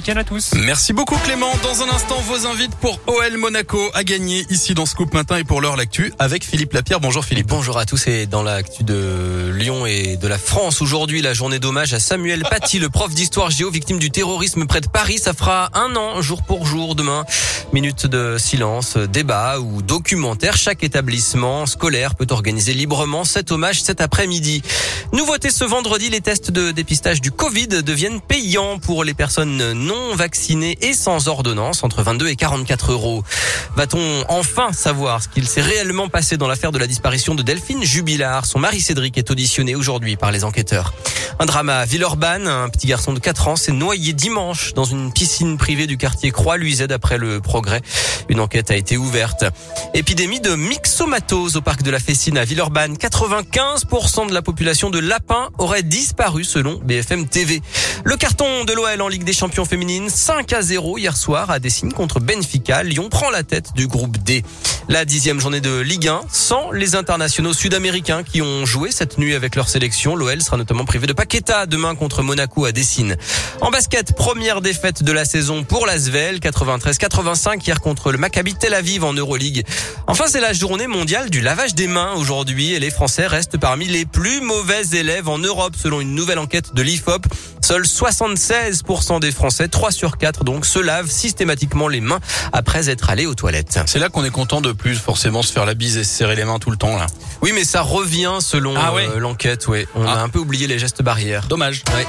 week-end à tous. Merci beaucoup Clément. Dans un instant, vos invites pour OL Monaco à gagner ici dans Scoop Matin et pour l'heure l'actu avec Philippe Lapierre. Bonjour Philippe. Bonjour à tous et dans l'actu de Lyon et de la France aujourd'hui, la journée d'hommage à Samuel Paty, le prof d'histoire géo victime du terrorisme près de Paris. Ça fera un an jour pour jour demain. Minute de silence, débat ou documentaire. Chaque établissement scolaire peut organiser librement cet hommage cet après-midi. Nouveauté ce vendredi, les tests de dépistage du Covid deviennent payants pour les personnes non vaccinées et sans ordonnance, entre 22 et 44 euros. Va-t-on enfin savoir ce qu'il s'est réellement passé dans l'affaire de la disparition de Delphine Jubilard? Son mari Cédric est auditionné aujourd'hui par les enquêteurs. Un drame à Villeurbanne, un petit garçon de 4 ans s'est noyé dimanche dans une piscine privée du quartier Croix-Luisette après le progrès. Une enquête a été ouverte. Épidémie de myxomatose au parc de la Fessine à Villeurbanne. 95% de la population de lapins aurait disparu selon BFM TV. Le carton de l'OL en Ligue des Champions féminines, 5 à 0 hier soir à Dessine contre Benfica. Lyon prend la tête du groupe D. La dixième journée de Ligue 1 sans les internationaux sud-américains qui ont joué cette nuit avec leur sélection. L'OL sera notamment privé de Paqueta demain contre Monaco à Dessine. En basket, première défaite de la saison pour l'Asvel, 93-85 hier contre le Maccabi Tel Aviv en Euroleague. Enfin, c'est la journée mondiale du lavage des mains aujourd'hui et les Français restent parmi les plus mauvais élèves en Europe selon une nouvelle enquête de l'IFOP. Seuls 76% des Français, 3 sur 4 donc, se lavent systématiquement les mains après être allés aux toilettes. C'est là qu'on est content de plus forcément se faire la bise et se serrer les mains tout le temps là. Oui, mais ça revient selon Ah ouais euh, l'enquête, ouais. On Ah. a un peu oublié les gestes barrières. Dommage. Ouais.